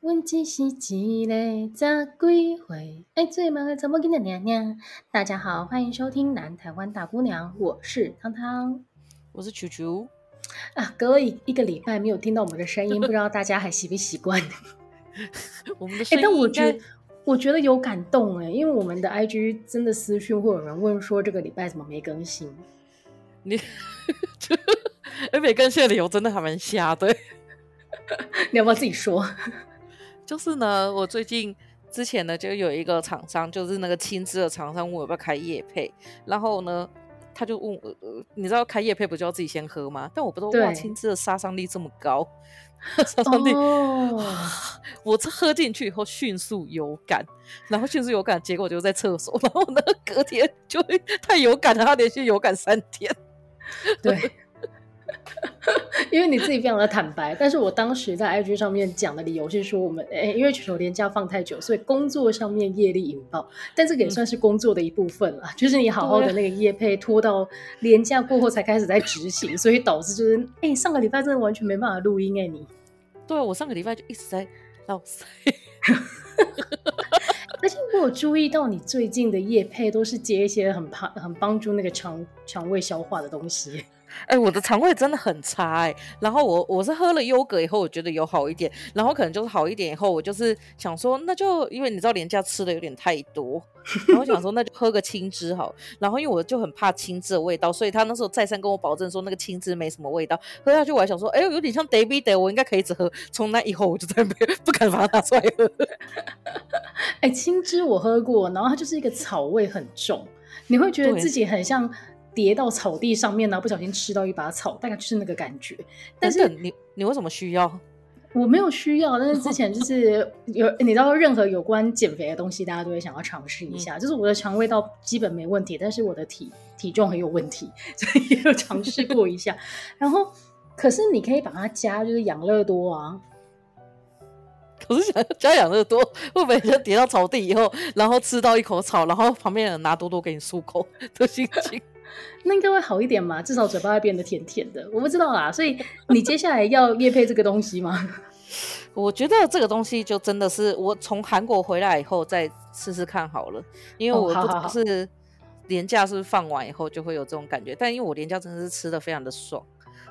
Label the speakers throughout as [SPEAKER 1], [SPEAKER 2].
[SPEAKER 1] 问只是一个十几岁爱做梦的查某囡仔娘娘。大家好，欢迎收听《南台湾大姑娘》，我是汤汤，
[SPEAKER 2] 我是球球。
[SPEAKER 1] 啊，隔了一一个礼拜没有听到我们的声音，不知道大家还习不习惯？
[SPEAKER 2] 我们的声音，
[SPEAKER 1] 但我觉得我觉得有感动哎，因为我们的 IG 真的私讯会有人问说这个礼拜怎么没更新？
[SPEAKER 2] 你，哎，没更新的理由真的还蛮瞎的，
[SPEAKER 1] 你要不要自己说？
[SPEAKER 2] 就是呢，我最近之前呢，就有一个厂商，就是那个青汁的厂商问我要不要开夜配，然后呢，他就问我，呃，你知道开夜配不就要自己先喝吗？但我不知道对哇，青汁的杀伤力这么高，杀伤力，哦、我这喝进去以后迅速有感，然后迅速有感，结果就在厕所，然后呢，隔天就会太有感了，他连续有感三天，
[SPEAKER 1] 对。因为你自己非常的坦白，但是我当时在 IG 上面讲的理由是说，我们诶，因为全球连假放太久，所以工作上面业力引爆，但这个也算是工作的一部分了，嗯、就是你好好的那个业配拖到连假过后才开始在执行，所以导致就是哎，上个礼拜真的完全没办法录音哎，你，
[SPEAKER 2] 对，我上个礼拜就一直在闹塞，
[SPEAKER 1] 而且我有注意到你最近的业配都是接一些很怕很帮助那个肠肠胃消化的东西。
[SPEAKER 2] 哎、欸，我的肠胃真的很差哎、欸，然后我我是喝了优格以后，我觉得有好一点，然后可能就是好一点以后，我就是想说，那就因为你知道廉价吃的有点太多，然后想说那就喝个青汁好，然后因为我就很怕青汁的味道，所以他那时候再三跟我保证说那个青汁没什么味道，喝下去我还想说，哎呦，有点像 David Day，我应该可以一直喝，从那以后我就再没 不敢把它拿出来喝。
[SPEAKER 1] 哎、欸，青汁我喝过，然后它就是一个草味很重，你会觉得自己很像。跌到草地上面呢，不小心吃到一把草，大概就是那个感觉。但是
[SPEAKER 2] 你你为什么需要？
[SPEAKER 1] 我没有需要，但是之前就 是有你知道，任何有关减肥的东西，大家都会想要尝试一下。嗯、就是我的肠胃道基本没问题，但是我的体体重很有问题，所以也有尝试过一下。然后，可是你可以把它加，就是养乐多啊。
[SPEAKER 2] 可是想加养乐多，会不会就跌到草地以后，然后吃到一口草，然后旁边人拿多多给你漱口 的心情？
[SPEAKER 1] 那应该会好一点嘛，至少嘴巴会变得甜甜的。我不知道啦，所以你接下来要业配这个东西吗？
[SPEAKER 2] 我觉得这个东西就真的是我从韩国回来以后再试试看好了，因为我不是连假是放完以后就会有这种感觉，但因为我连假真的是吃的非常的爽。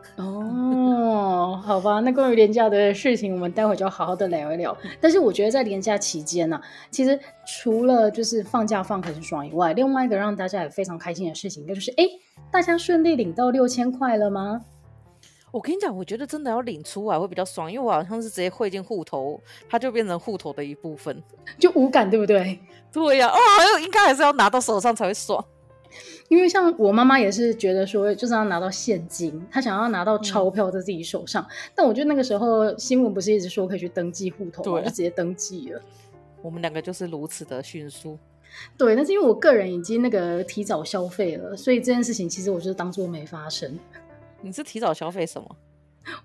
[SPEAKER 1] 哦，好吧，那关于廉价的事情，我们待会就要好好的聊一聊。但是我觉得在廉价期间呢、啊，其实除了就是放假放很爽以外，另外一个让大家也非常开心的事情，就是哎，大家顺利领到六千块了吗？
[SPEAKER 2] 我跟你讲，我觉得真的要领出来会比较爽，因为我好像是直接汇进户头，它就变成户头的一部分，
[SPEAKER 1] 就无感，对不对？
[SPEAKER 2] 对呀、啊，哦，应该还是要拿到手上才会爽。
[SPEAKER 1] 因为像我妈妈也是觉得说，就是要拿到现金，她想要拿到钞票在自己手上。嗯、但我觉得那个时候新闻不是一直说可以去登记户头吗？对，就直接登记了。
[SPEAKER 2] 我们两个就是如此的迅速。
[SPEAKER 1] 对，但是因为我个人已经那个提早消费了，所以这件事情其实我就是当做没发生。
[SPEAKER 2] 你是提早消费什么？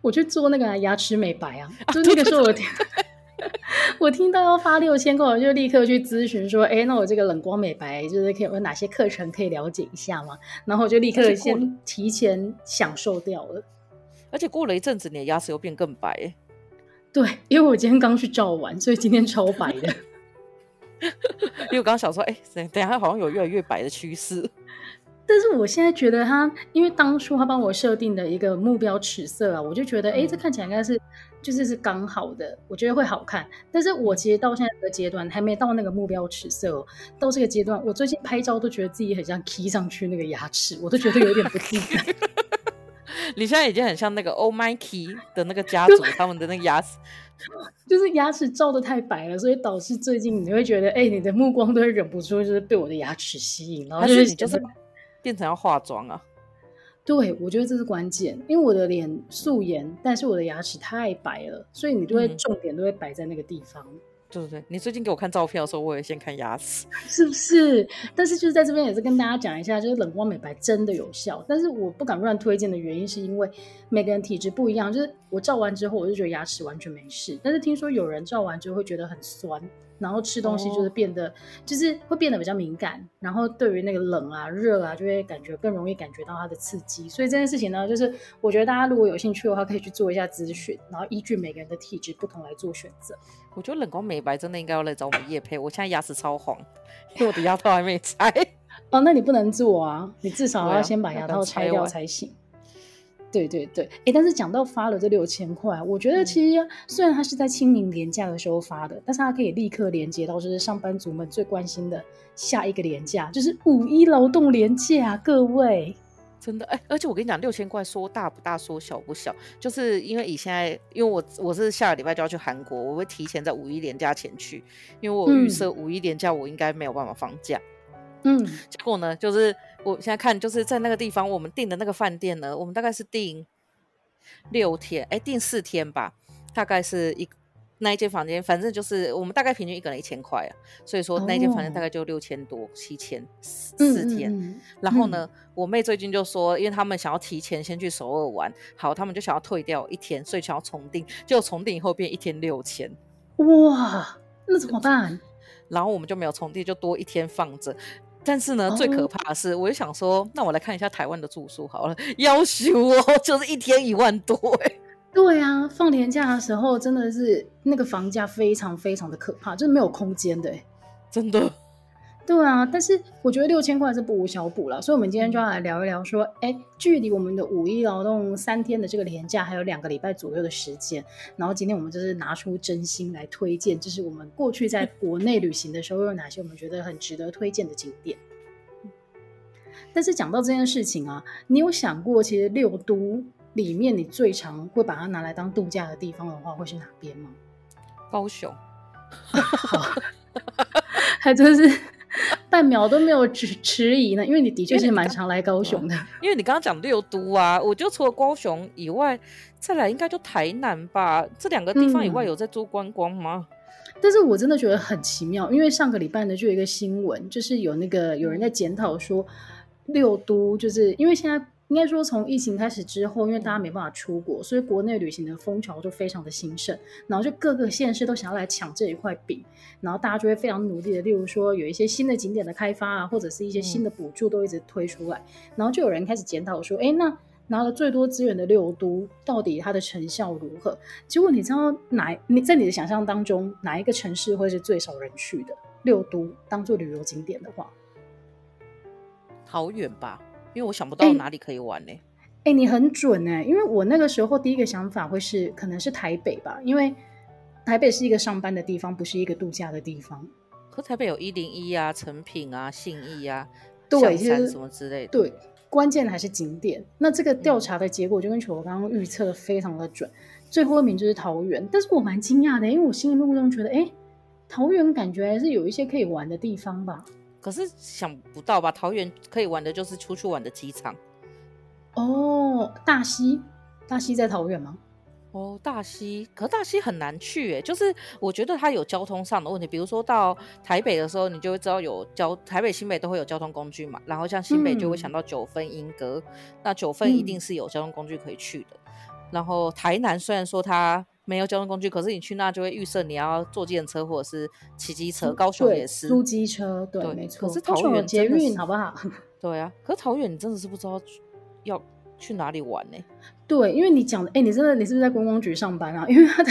[SPEAKER 1] 我去做那个牙齿美白啊，啊就那个时候我听。我听到要发六千块，我就立刻去咨询说：“哎，那我这个冷光美白就是可以有哪些课程可以了解一下吗？”然后我就立刻先提前享受掉了。
[SPEAKER 2] 而且过了一阵子，你的牙齿又变更白。
[SPEAKER 1] 对，因为我今天刚去照完，所以今天超白的。
[SPEAKER 2] 因为我刚刚想说，哎，等等下好像有越来越白的趋势。
[SPEAKER 1] 但是我现在觉得他，因为当初他帮我设定的一个目标尺色啊，我就觉得，哎、嗯，这看起来应该是。就是是刚好的，我觉得会好看。但是我其实到现在这个阶段还没到那个目标尺色哦。到这个阶段，我最近拍照都觉得自己很像 key 上去那个牙齿，我都觉得有点不自在。
[SPEAKER 2] 你现在已经很像那个 Oh My Key 的那个家族，他们的那个牙齿，
[SPEAKER 1] 就是牙齿照的太白了，所以导致最近你会觉得，哎、欸，你的目光都会忍不住就是被我的牙齿吸引，然后就是你就是
[SPEAKER 2] 变成要化妆啊。
[SPEAKER 1] 对，我觉得这是关键，因为我的脸素颜，但是我的牙齿太白了，所以你就会重点都会摆在那个地方。嗯、
[SPEAKER 2] 对对对，你最近给我看照片的时候，我也先看牙齿，
[SPEAKER 1] 是不是？但是就是在这边也是跟大家讲一下，就是冷光美白真的有效，但是我不敢乱推荐的原因是因为每个人体质不一样，就是我照完之后我就觉得牙齿完全没事，但是听说有人照完之后会觉得很酸。然后吃东西就是变得、哦、就是会变得比较敏感，然后对于那个冷啊、热啊，就会感觉更容易感觉到它的刺激。所以这件事情呢，就是我觉得大家如果有兴趣的话，可以去做一下咨询，然后依据每个人的体质不同来做选择。
[SPEAKER 2] 我觉得冷光美白真的应该要来找我们叶配，我现在牙齿超黄，因为我的牙套还没拆。
[SPEAKER 1] 哦，那你不能做啊，你至少要先把牙套拆掉才行。对对对，哎，但是讲到发了这六千块，我觉得其实虽然它是在清明连假的时候发的，但是它可以立刻连接到就是上班族们最关心的下一个连假，就是五一劳动连假，各位。
[SPEAKER 2] 真的哎，而且我跟你讲，六千块说大不大，说小不小，就是因为以现在，因为我我是下个礼拜就要去韩国，我会提前在五一连假前去，因为我预设五一连假我应该没有办法放假。
[SPEAKER 1] 嗯，
[SPEAKER 2] 结果呢，就是。我现在看就是在那个地方，我们订的那个饭店呢，我们大概是订六天，哎，订四天吧，大概是一那一间房间，反正就是我们大概平均一个人一千块啊，所以说那一间房间大概就六千多，七千四天。嗯嗯、然后呢，嗯、我妹最近就说，因为他们想要提前先去首尔玩，好，他们就想要退掉一天，所以想要重订，结果重订以后变一天六千，
[SPEAKER 1] 哇，那怎么办？
[SPEAKER 2] 然后我们就没有重订，就多一天放着。但是呢，最可怕的是，我就想说，那我来看一下台湾的住宿好了，要求哦，就是一天一万多哎。
[SPEAKER 1] 对啊，放年假的时候真的是那个房价非常非常的可怕，就是没有空间的，
[SPEAKER 2] 真的。
[SPEAKER 1] 对啊，但是我觉得六千块是不无小补了，所以我们今天就要来聊一聊，说，哎，距离我们的五一劳动三天的这个连假还有两个礼拜左右的时间，然后今天我们就是拿出真心来推荐，就是我们过去在国内旅行的时候有哪些我们觉得很值得推荐的景点。但是讲到这件事情啊，你有想过，其实六都里面你最常会把它拿来当度假的地方的话，会是哪边吗？
[SPEAKER 2] 高雄，
[SPEAKER 1] 还真是。半秒都没有迟迟疑呢，因为你的确是蛮常来高雄的。
[SPEAKER 2] 因为你刚刚讲六都啊，我就除了高雄以外，再来应该就台南吧。这两个地方以外有在做观光吗？
[SPEAKER 1] 嗯，但是我真的觉得很奇妙，因为上个礼拜呢就有一个新闻，就是有那个有人在检讨说六都，就是因为现在。应该说，从疫情开始之后，因为大家没办法出国，所以国内旅行的风潮就非常的兴盛，然后就各个县市都想要来抢这一块饼，然后大家就会非常努力的，例如说有一些新的景点的开发啊，或者是一些新的补助都一直推出来，然后就有人开始检讨说，哎，那拿了最多资源的六都，到底它的成效如何？结果你知道哪？你在你的想象当中，哪一个城市会是最少人去的？六都当做旅游景点的话，
[SPEAKER 2] 好远吧？因为我想不到哪里可以玩呢、欸。
[SPEAKER 1] 哎、你很准哎、欸！因为我那个时候第一个想法会是，可能是台北吧，因为台北是一个上班的地方，不是一个度假的地方。
[SPEAKER 2] 可台北有一零一啊、成品啊、信义啊、
[SPEAKER 1] 对，
[SPEAKER 2] 象山什么之类的。
[SPEAKER 1] 对，关键还是景点。那这个调查的结果就跟球球刚刚预测的非常的准，嗯、最后一名就是桃园。但是我蛮惊讶的，因为我心里目中觉得，哎、欸，桃园感觉还是有一些可以玩的地方吧。
[SPEAKER 2] 可是想不到吧？桃园可以玩的就是出去玩的机场。
[SPEAKER 1] 哦，大溪，大溪在桃园吗？
[SPEAKER 2] 哦，大溪，可是大溪很难去诶。就是我觉得它有交通上的问题，比如说到台北的时候，你就会知道有交台北、新北都会有交通工具嘛。然后像新北就会想到九份、莺歌，嗯、那九份一定是有交通工具可以去的。嗯、然后台南虽然说它。没有交通工具，可是你去那就会预设你要坐计程车或者是骑机车。高雄也是
[SPEAKER 1] 租机车，对，对没错。
[SPEAKER 2] 可是桃园
[SPEAKER 1] 捷运好不好？
[SPEAKER 2] 对啊，可是桃园你真的是不知道要去哪里玩呢？
[SPEAKER 1] 对，因为你讲的，哎，你真的你是不是在观光局上班啊？因为他的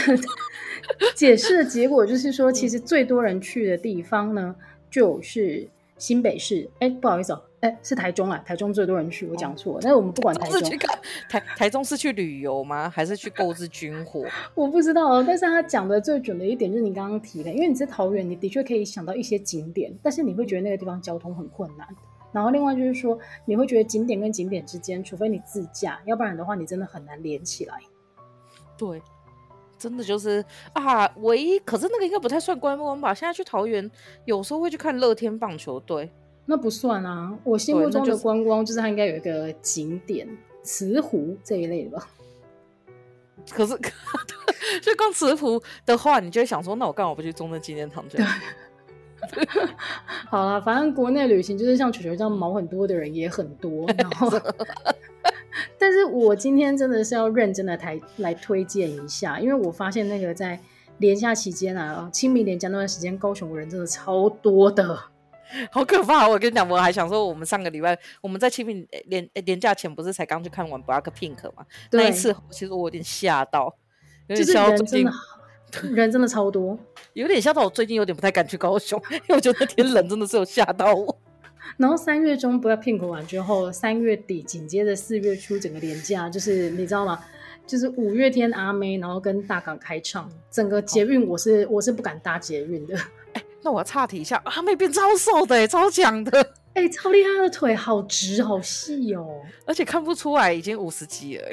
[SPEAKER 1] 解释的结果就是说，其实最多人去的地方呢，就是新北市。哎，不好意思哦。哎，是台中啊！台中最多人去，我讲错了。但是我们不管台中，
[SPEAKER 2] 台台中是去旅游吗？还是去购置军火？
[SPEAKER 1] 我不知道哦。但是他讲的最准的一点就是你刚刚提的，因为你在桃园，你的确可以想到一些景点，但是你会觉得那个地方交通很困难。然后另外就是说，你会觉得景点跟景点之间，除非你自驾，要不然的话，你真的很难连起来。
[SPEAKER 2] 对，真的就是啊，唯一可是那个应该不太算观光吧？现在去桃园，有时候会去看乐天棒球队。
[SPEAKER 1] 那不算啊，我心目中的观光就是它应该有一个景点，慈湖这一类的吧。
[SPEAKER 2] 可是，就光慈湖的话，你就会想说，那我干嘛不去中正纪念堂这样？
[SPEAKER 1] 好了，反正国内旅行就是像球球这样毛很多的人也很多，然后，但是我今天真的是要认真的来来推荐一下，因为我发现那个在。连假期间啊，清明连假那段时间，高雄人真的超多的，
[SPEAKER 2] 好可怕！我跟你讲，我还想说，我们上个礼拜我们在清明连连假前不是才刚去看完 BLACKPINK 吗？那一次其实我有点吓到，有点吓到最近。
[SPEAKER 1] 人真的超多，
[SPEAKER 2] 有点吓到我。最近有点不太敢去高雄，因为我觉得那天冷真的是有吓到我。
[SPEAKER 1] 然后三月中 BLACKPINK 完之后，三月底紧接着四月初整个连假，就是你知道吗？就是五月天阿妹，然后跟大港开唱，整个捷运我是、哦、我是不敢搭捷运的。
[SPEAKER 2] 哎，那我要岔题一下，阿妹变超瘦的，超强的，
[SPEAKER 1] 哎，超厉害的腿，好直好细哦，
[SPEAKER 2] 而且看不出来已经五十几了。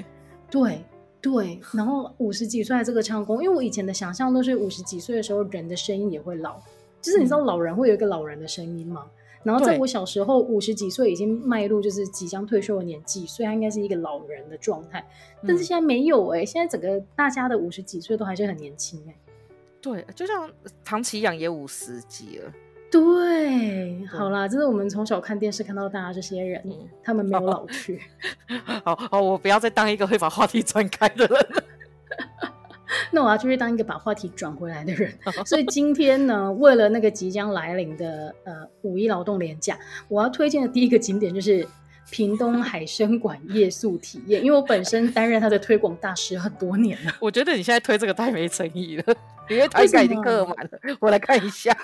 [SPEAKER 1] 对。对，然后五十几岁这个唱功，因为我以前的想象都是五十几岁的时候人的声音也会老，就是你知道老人会有一个老人的声音嘛。嗯、然后在我小时候，五十几岁已经迈入就是即将退休的年纪，所以他应该是一个老人的状态。但是现在没有哎、欸，现在整个大家的五十几岁都还是很年轻哎、欸。
[SPEAKER 2] 对，就像唐奇阳也五十几了。
[SPEAKER 1] 对，好啦，这是我们从小看电视看到大家这些人，嗯、他们没有老去。
[SPEAKER 2] 好好，我不要再当一个会把话题转开的人。
[SPEAKER 1] 那我要就是当一个把话题转回来的人。所以今天呢，为了那个即将来临的呃五一劳动廉假，我要推荐的第一个景点就是屏东海生馆夜宿体验，因为我本身担任他的推广大使很多年了。
[SPEAKER 2] 我觉得你现在推这个太没诚意了，因为他应该已经客满了。我来看一下。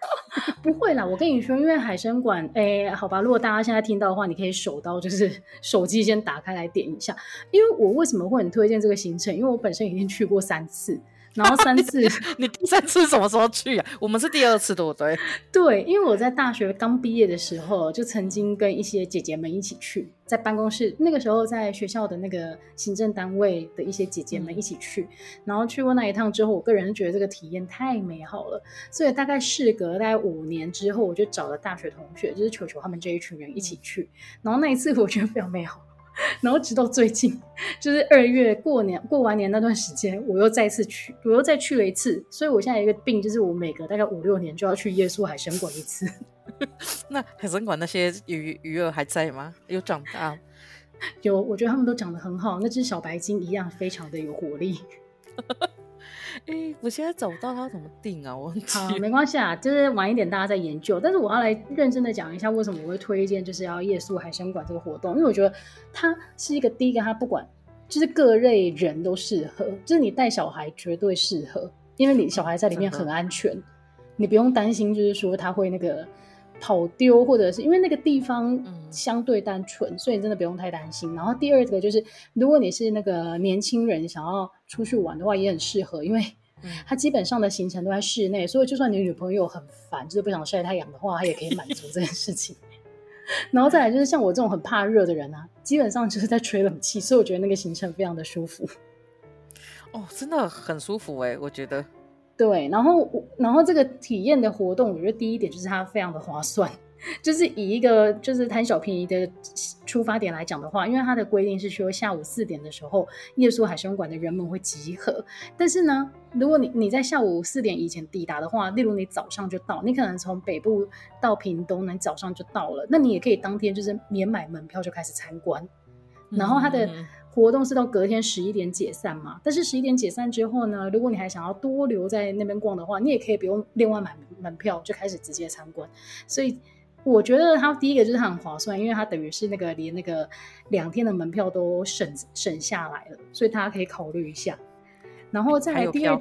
[SPEAKER 1] 不会啦，我跟你说，因为海参馆，哎、好吧，如果大家现在听到的话，你可以手刀，就是 手机先打开来点一下。因为我为什么会很推荐这个行程？因为我本身已经去过三次。然后三次，
[SPEAKER 2] 你第三次什么时候去啊？我们是第二次，对不对？
[SPEAKER 1] 对，因为我在大学刚毕业的时候，就曾经跟一些姐姐们一起去，在办公室，那个时候在学校的那个行政单位的一些姐姐们一起去，嗯、然后去过那一趟之后，我个人觉得这个体验太美好了，所以大概事隔大概五年之后，我就找了大学同学，就是球球他们这一群人一起去，嗯、然后那一次我觉得非常美好。然后直到最近，就是二月过年过完年那段时间，我又再次去，我又再去了一次。所以我现在有一个病，就是我每隔大概五六年就要去耶稣海神馆一次。
[SPEAKER 2] 那海神馆那些鱼鱼儿还在吗？有长大？
[SPEAKER 1] 有，我觉得他们都长得很好，那只小白鲸一样，非常的有活力。
[SPEAKER 2] 哎、欸，我现在找不到它怎么定啊？我
[SPEAKER 1] 好，没关系啊，就是晚一点大家再研究。但是我要来认真的讲一下，为什么我会推荐就是要夜宿海生馆这个活动？因为我觉得它是一个第一个，它不管就是各类人都适合，就是你带小孩绝对适合，因为你小孩在里面很安全，你不用担心，就是说他会那个跑丢，或者是因为那个地方相对单纯，嗯、所以你真的不用太担心。然后第二个就是，如果你是那个年轻人想要出去玩的话，也很适合，因为它基本上的行程都在室内，所以就算你女朋友很烦，就是不想晒太阳的话，它也可以满足这件事情。然后再来就是像我这种很怕热的人啊，基本上就是在吹冷气，所以我觉得那个行程非常的舒服。
[SPEAKER 2] 哦，真的很舒服哎，我觉得。
[SPEAKER 1] 对，然后然后这个体验的活动，我觉得第一点就是它非常的划算。就是以一个就是贪小便宜的出发点来讲的话，因为它的规定是说下午四点的时候，夜宿海生馆的人们会集合。但是呢，如果你你在下午四点以前抵达的话，例如你早上就到，你可能从北部到屏东，你早上就到了，那你也可以当天就是免买门票就开始参观。然后它的活动是到隔天十一点解散嘛，但是十一点解散之后呢，如果你还想要多留在那边逛的话，你也可以不用另外买门票就开始直接参观。所以。我觉得它第一个就是它很划算，因为它等于是那个连那个两天的门票都省省下来了，所以大家可以考虑一下。然后再来第二，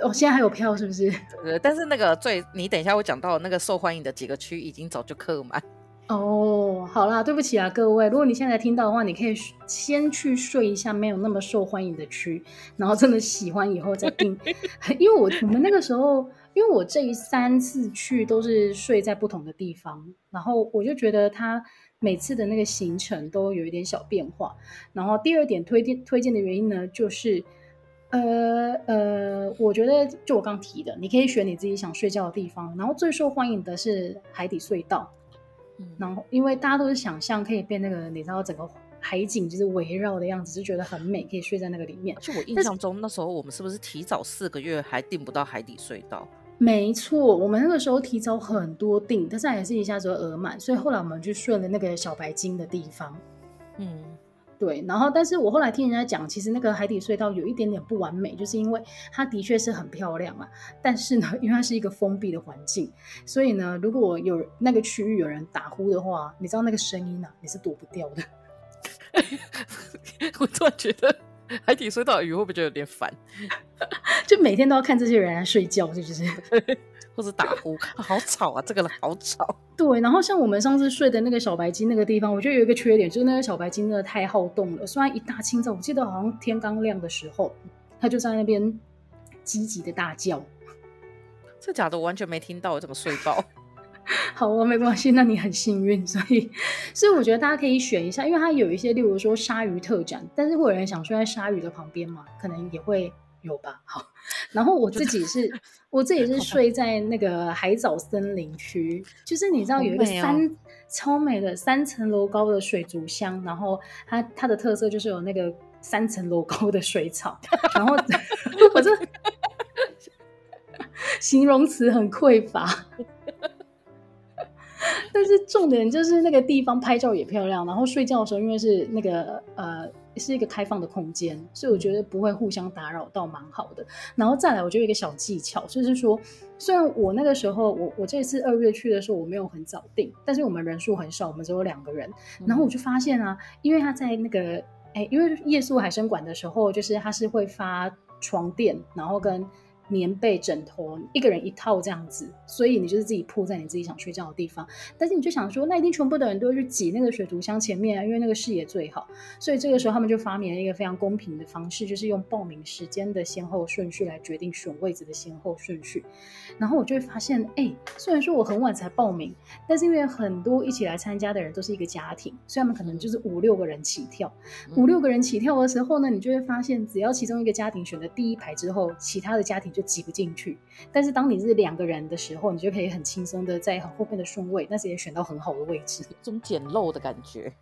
[SPEAKER 1] 哦，现在还有票是不是？
[SPEAKER 2] 对，但是那个最你等一下会讲到那个受欢迎的几个区已经早就客满。
[SPEAKER 1] 哦，好啦，对不起啊，各位，如果你现在听到的话，你可以先去睡一下没有那么受欢迎的区，然后真的喜欢以后再订，因为我我们那个时候。因为我这一三次去都是睡在不同的地方，然后我就觉得他每次的那个行程都有一点小变化。然后第二点推荐推荐的原因呢，就是呃呃，我觉得就我刚提的，你可以选你自己想睡觉的地方。然后最受欢迎的是海底隧道，嗯，然后因为大家都是想象可以变那个，你知道整个海景就是围绕的样子，就觉得很美，可以睡在那个里面。
[SPEAKER 2] 就我印象中，那时候我们是不是提早四个月还订不到海底隧道？
[SPEAKER 1] 没错，我们那个时候提早很多订，但是还是一下子额满，所以后来我们就顺了那个小白鲸的地方。
[SPEAKER 2] 嗯，
[SPEAKER 1] 对，然后但是我后来听人家讲，其实那个海底隧道有一点点不完美，就是因为它的确是很漂亮啊，但是呢，因为它是一个封闭的环境，所以呢，如果有那个区域有人打呼的话，你知道那个声音啊，你是躲不掉的。
[SPEAKER 2] 我突然觉得海底隧道的鱼会不会觉得有点烦？
[SPEAKER 1] 就每天都要看这些人来睡觉，是 不是？
[SPEAKER 2] 或者打呼，好吵啊！这个人好吵。
[SPEAKER 1] 对，然后像我们上次睡的那个小白鲸那个地方，我觉得有一个缺点，就是那个小白鲸真的太好动了。虽然一大清早，我记得好像天刚亮的时候，它就在那边积极的大叫。
[SPEAKER 2] 这假的，我完全没听到，我怎么睡爆？
[SPEAKER 1] 好，哦没关系，那你很幸运。所以，所以我觉得大家可以选一下，因为它有一些，例如说鲨鱼特展，但是会有人想睡在鲨鱼的旁边嘛，可能也会。有吧，好，然后我自己是，我自己是睡在那个海藻森林区，就是你知道有一个三、哦、超美的三层楼高的水族箱，然后它它的特色就是有那个三层楼高的水草，然后 我这 形容词很匮乏，但是重点就是那个地方拍照也漂亮，然后睡觉的时候因为是那个呃。是一个开放的空间，所以我觉得不会互相打扰到，蛮好的。然后再来，我觉得有一个小技巧，就是说，虽然我那个时候，我我这次二月去的时候，我没有很早订，但是我们人数很少，我们只有两个人。然后我就发现啊，因为他在那个，哎，因为夜宿海生馆的时候，就是他是会发床垫，然后跟。棉被、枕头，一个人一套这样子，所以你就是自己铺在你自己想睡觉的地方。但是你就想说，那一定全部的人都会去挤那个水族箱前面啊，因为那个视野最好。所以这个时候他们就发明了一个非常公平的方式，就是用报名时间的先后顺序来决定选位置的先后顺序。然后我就会发现，哎、欸，虽然说我很晚才报名，但是因为很多一起来参加的人都是一个家庭，所以他们可能就是五六个人起跳。五六个人起跳的时候呢，你就会发现，只要其中一个家庭选的第一排之后，其他的家庭就挤不进去，但是当你是两个人的时候，你就可以很轻松的在很后面的顺位，但是也选到很好的位置，
[SPEAKER 2] 这种捡漏的感觉。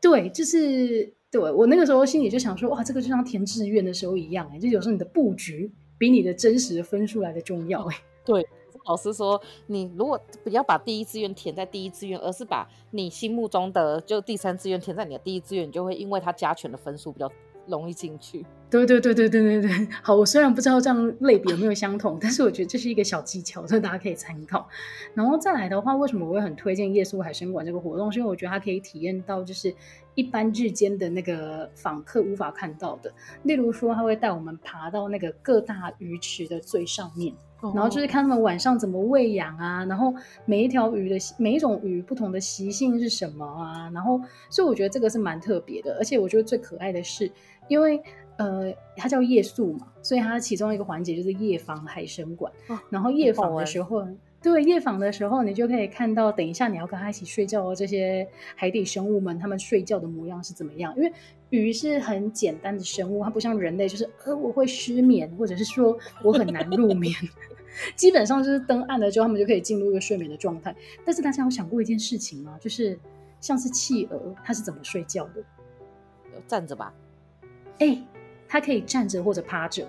[SPEAKER 1] 对，就是对我那个时候心里就想说，哇，这个就像填志愿的时候一样，哎，就有时候你的布局比你的真实的分数来的重要，哎。
[SPEAKER 2] 对，老师说，你如果不要把第一志愿填在第一志愿，而是把你心目中的就第三志愿填在你的第一志愿，你就会因为它加权的分数比较容易进去。
[SPEAKER 1] 对对对对对对对，好，我虽然不知道这样类别有没有相同，但是我觉得这是一个小技巧，所以大家可以参考。然后再来的话，为什么我会很推荐夜宿海生馆这个活动？是因为我觉得它可以体验到就是一般日间的那个访客无法看到的，例如说，他会带我们爬到那个各大鱼池的最上面，然后就是看他们晚上怎么喂养啊，然后每一条鱼的每一种鱼不同的习性是什么啊，然后所以我觉得这个是蛮特别的，而且我觉得最可爱的是，因为。呃，它叫夜宿嘛，所以它其中一个环节就是夜访海生馆。哦、然后夜访的时候，对，夜访的时候，你就可以看到，等一下你要跟他一起睡觉的这些海底生物们，他们睡觉的模样是怎么样？因为鱼是很简单的生物，它不像人类，就是呃我会失眠，或者是说我很难入眠。基本上就是灯暗了之后，他们就可以进入一个睡眠的状态。但是大家有想过一件事情吗？就是像是企鹅，它是怎么睡觉的？
[SPEAKER 2] 站着吧？
[SPEAKER 1] 哎。它可以站着或者趴着，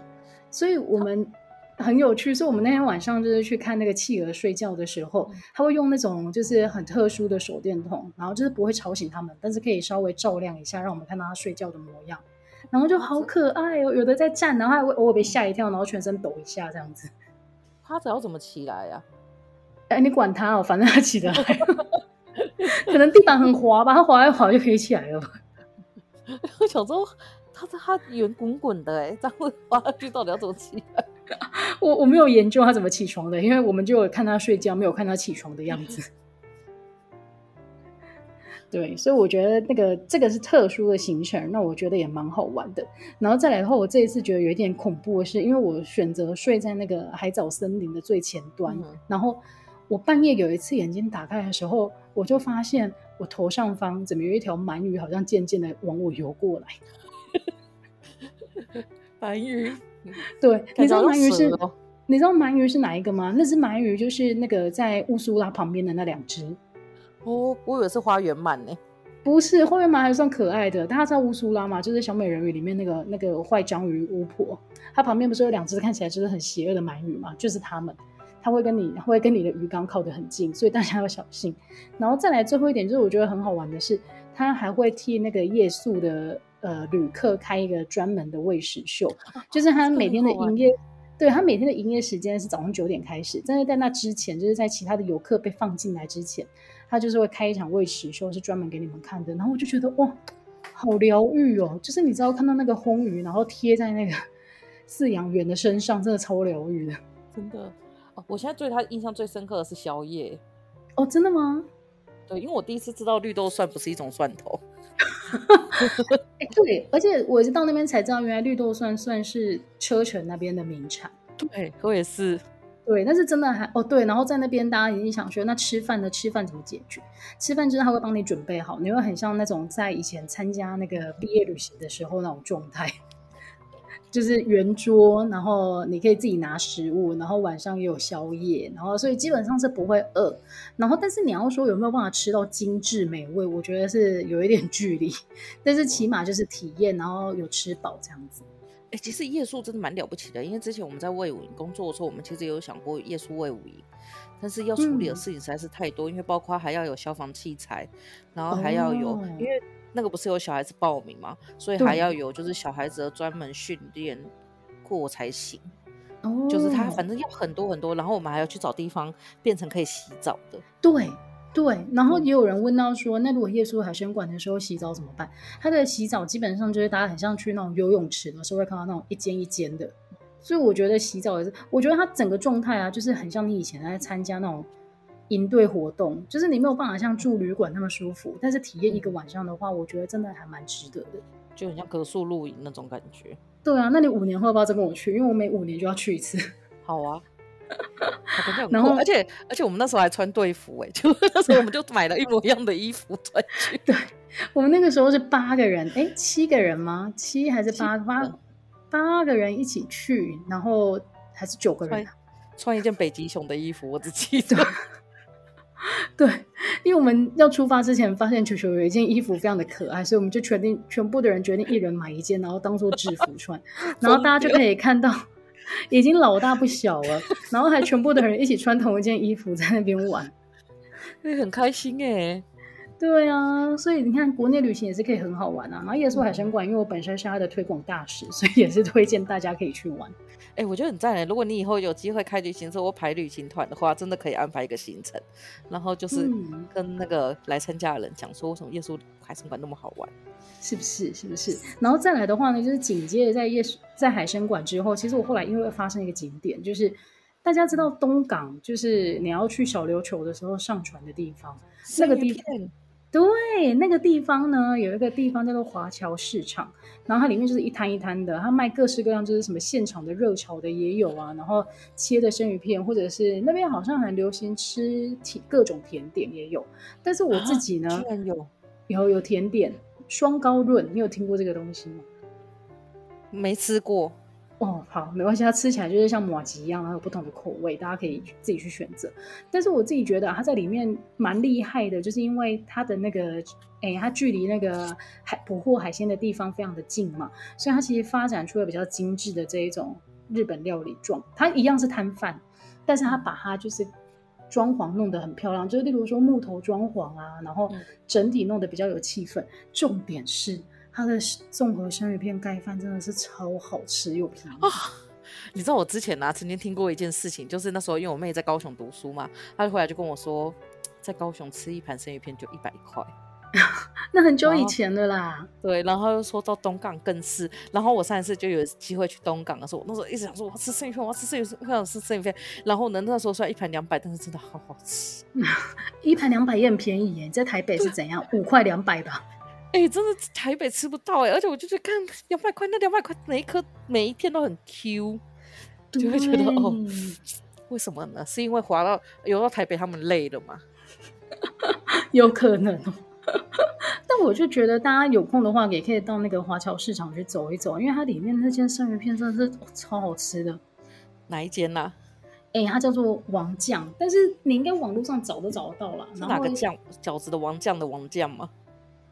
[SPEAKER 1] 所以我们很有趣。所以我们那天晚上就是去看那个企鹅睡觉的时候，他会用那种就是很特殊的手电筒，然后就是不会吵醒他们，但是可以稍微照亮一下，让我们看到它睡觉的模样。然后就好可爱哦，有的在站，然后还会偶尔被吓一跳，然后全身抖一下这样子。
[SPEAKER 2] 趴着要怎么起来呀？
[SPEAKER 1] 哎，你管他哦，反正他起得来。可能地板很滑吧，他滑一滑就可以起来了。
[SPEAKER 2] 我小时候。它它圆滚滚的哎，这样滑下去到底要怎么起来？
[SPEAKER 1] 我我没有研究他怎么起床的，因为我们就有看他睡觉，没有看他起床的样子。对，所以我觉得那个这个是特殊的行程，那我觉得也蛮好玩的。然后再来的话，我这一次觉得有一点恐怖的是，因为我选择睡在那个海藻森林的最前端，嗯、然后我半夜有一次眼睛打开的时候，我就发现我头上方怎么有一条鳗鱼，好像渐渐的往我游过来。
[SPEAKER 2] 鳗鱼，
[SPEAKER 1] 对，你知道鳗鱼是？你知道鳗鱼是哪一个吗？那只鳗鱼就是那个在乌苏拉旁边的那两只。
[SPEAKER 2] 哦，我以为是花园鳗呢。
[SPEAKER 1] 不是，花园鳗还算可爱的。大家知道乌苏拉吗？就是小美人鱼里面那个那个坏章鱼巫婆，它旁边不是有两只看起来就是很邪恶的鳗鱼嘛？就是它们，它会跟你会跟你的鱼缸靠得很近，所以大家要小心。然后再来最后一点，就是我觉得很好玩的是。它还会替那个夜宿的呃旅客开一个专门的喂食秀，就是他每天的营业，对，他每天的营业时间是早上九点开始，但是在那之前，就是在其他的游客被放进来之前，他就是会开一场喂食秀，是专门给你们看的。然后我就觉得哇，好疗愈哦！就是你知道看到那个红鱼，然后贴在那个 饲养员的身上，真的超疗愈的，
[SPEAKER 2] 真的。哦，我现在对他印象最深刻的是宵夜。
[SPEAKER 1] 哦，真的吗？
[SPEAKER 2] 对，因为我第一次知道绿豆蒜不是一种蒜头。
[SPEAKER 1] 欸、对，而且我是到那边才知道，原来绿豆蒜算是车城那边的名产。
[SPEAKER 2] 对，我也是。
[SPEAKER 1] 对，但是真的还哦，对，然后在那边大家已经想说，那吃饭呢？吃饭怎么解决？吃饭就是他会帮你准备好，你会很像那种在以前参加那个毕业旅行的时候那种状态。就是圆桌，然后你可以自己拿食物，然后晚上也有宵夜，然后所以基本上是不会饿。然后，但是你要说有没有办法吃到精致美味，我觉得是有一点距离。但是起码就是体验，然后有吃饱这样子。
[SPEAKER 2] 哎、其实夜宿真的蛮了不起的，因为之前我们在魏武营工作的时候，我们其实有想过夜宿魏武营，但是要处理的事情实在是太多，嗯、因为包括还要有消防器材，然后还要有，哦、因为。那个不是有小孩子报名嘛？所以还要有就是小孩子的专门训练过才行。哦，就是他反正要很多很多，然后我们还要去找地方变成可以洗澡的。
[SPEAKER 1] 对对，然后也有人问到说，那如果夜宿海参馆的时候洗澡怎么办？他的洗澡基本上就是大家很像去那种游泳池的时候会看到那种一间一间的，所以我觉得洗澡也是，我觉得他整个状态啊，就是很像你以前在参加那种。营队活动就是你没有办法像住旅馆那么舒服，但是体验一个晚上的话，我觉得真的还蛮值得的，
[SPEAKER 2] 就很像格宿露营那种感觉。
[SPEAKER 1] 对啊，那你五年后要不要再跟我去？因为我每五年就要去一次。
[SPEAKER 2] 好啊。然后，而且而且我们那时候还穿队服哎，就那时候我们就买了一模一样的衣服穿去。
[SPEAKER 1] 对，我们那个时候是八个人，哎，七个人吗？七还是八八八个人一起去，然后还是九个人
[SPEAKER 2] 穿，穿一件北极熊的衣服，我只记得。
[SPEAKER 1] 对，因为我们要出发之前发现球球有一件衣服非常的可爱，所以我们就决定全部的人决定一人买一件，然后当做制服穿，然后大家就可以看到已经老大不小了，然后还全部的人一起穿同一件衣服在那边玩，
[SPEAKER 2] 会很开心哎。
[SPEAKER 1] 对啊，所以你看国内旅行也是可以很好玩啊。然后夜宿海参馆，因为我本身是它的推广大使，所以也是推荐大家可以去玩。
[SPEAKER 2] 哎、欸，我觉得很赞哎！如果你以后有机会开旅行社或排旅行团的话，真的可以安排一个行程，然后就是跟那个来参加的人讲说，为什么夜宿海参馆那么好玩，
[SPEAKER 1] 是不是？是不是？然后再来的话呢，就是紧接着在夜宿在海参馆之后，其实我后来因为发生一个景点，就是大家知道东港，就是你要去小琉球的时候上船的地方，那个地方。对，那个地方呢，有一个地方叫做华侨市场，然后它里面就是一摊一摊的，它卖各式各样，就是什么现场的热炒的也有啊，然后切的生鱼片，或者是那边好像很流行吃甜各种甜点也有。但是我自己呢，
[SPEAKER 2] 居然有
[SPEAKER 1] 有有甜点双高润，你有听过这个东西吗？
[SPEAKER 2] 没吃过。
[SPEAKER 1] 哦，好，没关系，它吃起来就是像马吉一样，然后有不同的口味，大家可以自己去选择。但是我自己觉得它在里面蛮厉害的，就是因为它的那个，哎，它距离那个海捕获海鲜的地方非常的近嘛，所以它其实发展出了比较精致的这一种日本料理状。它一样是摊贩，但是它把它就是装潢弄得很漂亮，就是例如说木头装潢啊，然后整体弄得比较有气氛。重点是。它的综合生鱼片盖饭真的是超好吃又便宜啊！
[SPEAKER 2] 你知道我之前呢、啊、曾经听过一件事情，就是那时候因为我妹在高雄读书嘛，她就回来就跟我说，在高雄吃一盘生鱼片就一百块，
[SPEAKER 1] 那很久以前的啦。
[SPEAKER 2] 对，然后又说到东港更是，然后我上一次就有机会去东港的时候，我那时候一直想说我要吃生鱼片，我要吃生鱼片，我要吃生鱼片，然后呢那时候算一盘两百，但是真的好好吃，
[SPEAKER 1] 一盘两百也很便宜耶，在台北是怎样？五块两百吧。
[SPEAKER 2] 哎、欸，真的台北吃不到哎、欸，而且我就去看两百块，那两百块每一颗每一片都很 Q，就会觉得哦，为什么呢？是因为滑到游到台北他们累了吗？
[SPEAKER 1] 有可能哦。但我就觉得大家有空的话，也可以到那个华侨市场去走一走，因为它里面那间生鱼片真的是、哦、超好吃的。
[SPEAKER 2] 哪一间呢、啊？
[SPEAKER 1] 哎、欸，它叫做王酱，但是你应该网络上找都找得到啦。
[SPEAKER 2] 是哪个酱？饺子的王酱的王酱吗？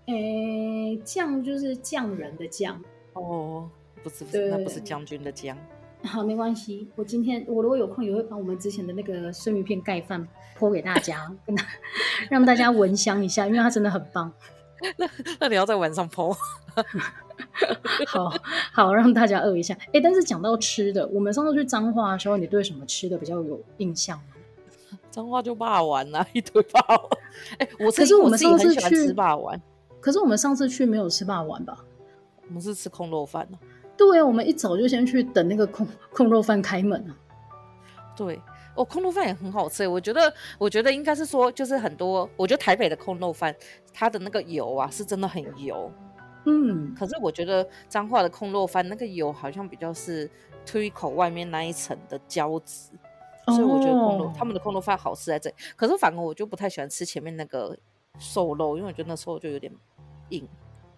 [SPEAKER 1] 诶、欸，酱就是匠人的匠
[SPEAKER 2] 哦，不是不是，那不是将军的将。
[SPEAKER 1] 好，没关系，我今天我如果有空也会把我们之前的那个生鱼片盖饭泼给大家，跟 让大家闻香一下，因为它真的很棒。
[SPEAKER 2] 那那你要在晚上 po。
[SPEAKER 1] 好好让大家饿一下。哎、欸，但是讲到吃的，我们上次去彰化的时候，你对什么吃的比较有印象吗？
[SPEAKER 2] 彰化就霸王啊，一堆霸王。哎、欸，我
[SPEAKER 1] 可是我们上次去
[SPEAKER 2] 吃霸丸，
[SPEAKER 1] 可是我们上次去没有吃霸王吧？
[SPEAKER 2] 我们是吃空肉饭、啊、
[SPEAKER 1] 对啊，我们一早就先去等那个空空肉饭开门啊。
[SPEAKER 2] 对，哦，空肉饭也很好吃。我觉得，我觉得应该是说，就是很多，我觉得台北的空肉饭，它的那个油啊，是真的很油。
[SPEAKER 1] 嗯，
[SPEAKER 2] 可是我觉得彰化的空肉饭那个油好像比较是推口外面那一层的胶质，哦，所以我觉得空肉他们的空肉饭好吃在这里。可是反而我就不太喜欢吃前面那个瘦肉，因为我觉得那瘦肉就有点硬。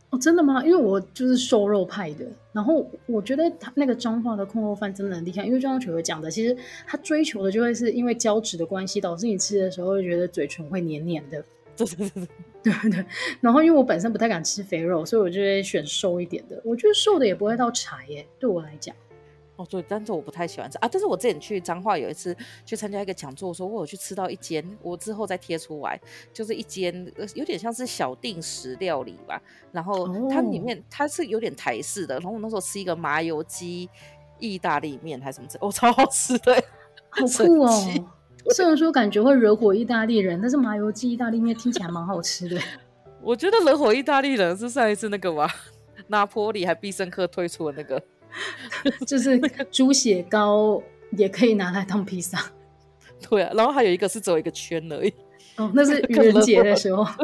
[SPEAKER 1] 哦，真的吗？因为我就是瘦肉派的，然后我觉得他那个彰化的控肉饭真的很厉害，因为就像球球讲的，其实他追求的就会是因为胶质的关系，导致你吃的时候会觉得嘴唇会黏黏的。对对对对对，然后因为我本身不太敢吃肥肉，所以我就会选瘦一点的。我觉得瘦的也不会到柴耶，对我来讲。
[SPEAKER 2] 哦，对，但是我不太喜欢吃啊。但是我之前去彰化有一次去参加一个讲座，说我有去吃到一间，我之后再贴出来，就是一间有点像是小定时料理吧。然后它里面、哦、它是有点台式的，然后我那时候吃一个麻油鸡意大利面还是什么，哦，超好吃的，
[SPEAKER 1] 好酷哦。虽然说感觉会惹火意大利人，但是麻油鸡意大利面听起来蛮好吃的。
[SPEAKER 2] 我觉得惹火意大利人是上一次那个吧，拿坡里还必胜客推出的那个，
[SPEAKER 1] 就是猪血糕也可以拿来当披萨。
[SPEAKER 2] 对啊，然后还有一个是只有一个圈而已。
[SPEAKER 1] 哦，那是 愚人节的时候。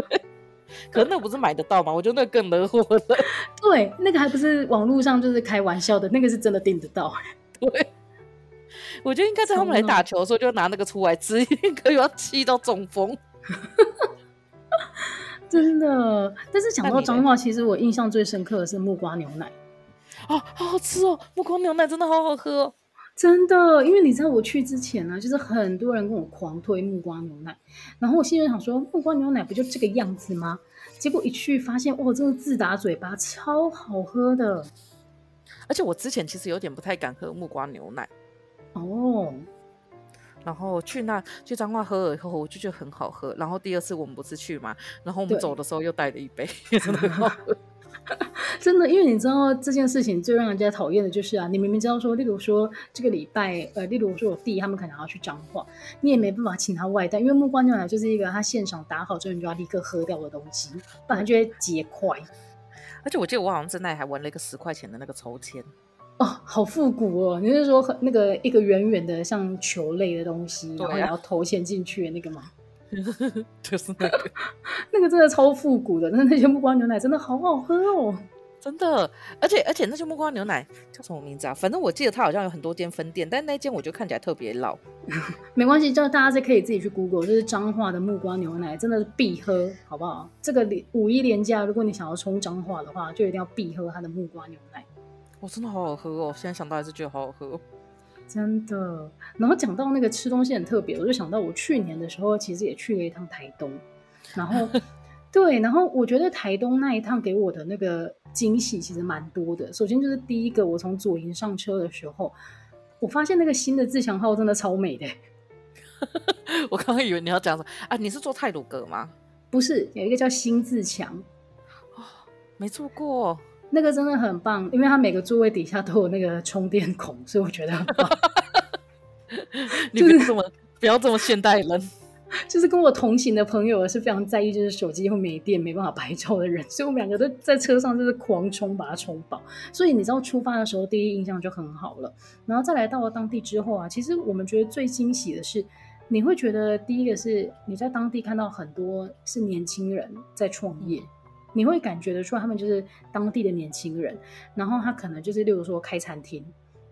[SPEAKER 2] 可是那不是买得到吗？我觉得那更惹火的。
[SPEAKER 1] 对，那个还不是网络上就是开玩笑的，那个是真的订得到。
[SPEAKER 2] 对。我觉得应该在他们来打球的时候就拿那个出来吃，可以要气到中风。
[SPEAKER 1] 真的，但是讲到彰化，其实我印象最深刻的是木瓜牛奶。
[SPEAKER 2] 啊，好好吃哦！木瓜牛奶真的好好喝哦，
[SPEAKER 1] 真的。因为你知道我去之前呢、啊，就是很多人跟我狂推木瓜牛奶，然后我心里想说，木瓜牛奶不就这个样子吗？结果一去发现，哇，真的自打嘴巴，超好喝的。
[SPEAKER 2] 而且我之前其实有点不太敢喝木瓜牛奶。
[SPEAKER 1] 哦，
[SPEAKER 2] 然后去那去彰化喝了以后，我就觉得很好喝。然后第二次我们不是去嘛，然后我们走的时候又带了一杯，真的很好喝。
[SPEAKER 1] 真的，因为你知道这件事情最让人家讨厌的就是啊，你明明知道说，例如说这个礼拜，呃，例如说我弟他们可能要去彰化，你也没办法请他外带，因为木瓜牛奶就是一个他现场打好之后你就要立刻喝掉的东西，不然就会结块。
[SPEAKER 2] 而且我记得我好像在那里还玩了一个十块钱的那个抽签。
[SPEAKER 1] 哦，好复古哦！你是说那个一个圆圆的像球类的东西，然后你要投钱进去的那个吗？
[SPEAKER 2] 就是那个，
[SPEAKER 1] 那个真的超复古的。但是那些木瓜牛奶真的好好喝哦，
[SPEAKER 2] 真的。而且而且那些木瓜牛奶叫什么名字啊？反正我记得它好像有很多间分店，但那间我觉得看起来特别老。
[SPEAKER 1] 没关系，就大家是可以自己去 Google，就是彰化的木瓜牛奶，真的是必喝，好不好？这个五一连假，如果你想要冲彰化的话，就一定要必喝它的木瓜牛奶。
[SPEAKER 2] 我、哦、真的好好喝哦！现在想到还是觉得好好喝哦，
[SPEAKER 1] 真的。然后讲到那个吃东西很特别，我就想到我去年的时候其实也去了一趟台东，然后 对，然后我觉得台东那一趟给我的那个惊喜其实蛮多的。首先就是第一个，我从左营上车的时候，我发现那个新的自强号真的超美的。
[SPEAKER 2] 我刚刚以为你要讲什么啊？你是坐泰鲁阁吗？
[SPEAKER 1] 不是，有一个叫新自强，
[SPEAKER 2] 哦，没做过。
[SPEAKER 1] 那个真的很棒，因为它每个座位底下都有那个充电孔，所以我觉得很棒。
[SPEAKER 2] 你不要这么、就是、不要这么现代人，
[SPEAKER 1] 就是跟我同行的朋友是非常在意，就是手机会没电没办法拍照的人，所以我们两个都在车上就是狂充，把它充饱。所以你知道出发的时候第一印象就很好了，然后再来到了当地之后啊，其实我们觉得最惊喜的是，你会觉得第一个是你在当地看到很多是年轻人在创业。嗯你会感觉得出来，他们就是当地的年轻人，然后他可能就是，例如说开餐厅，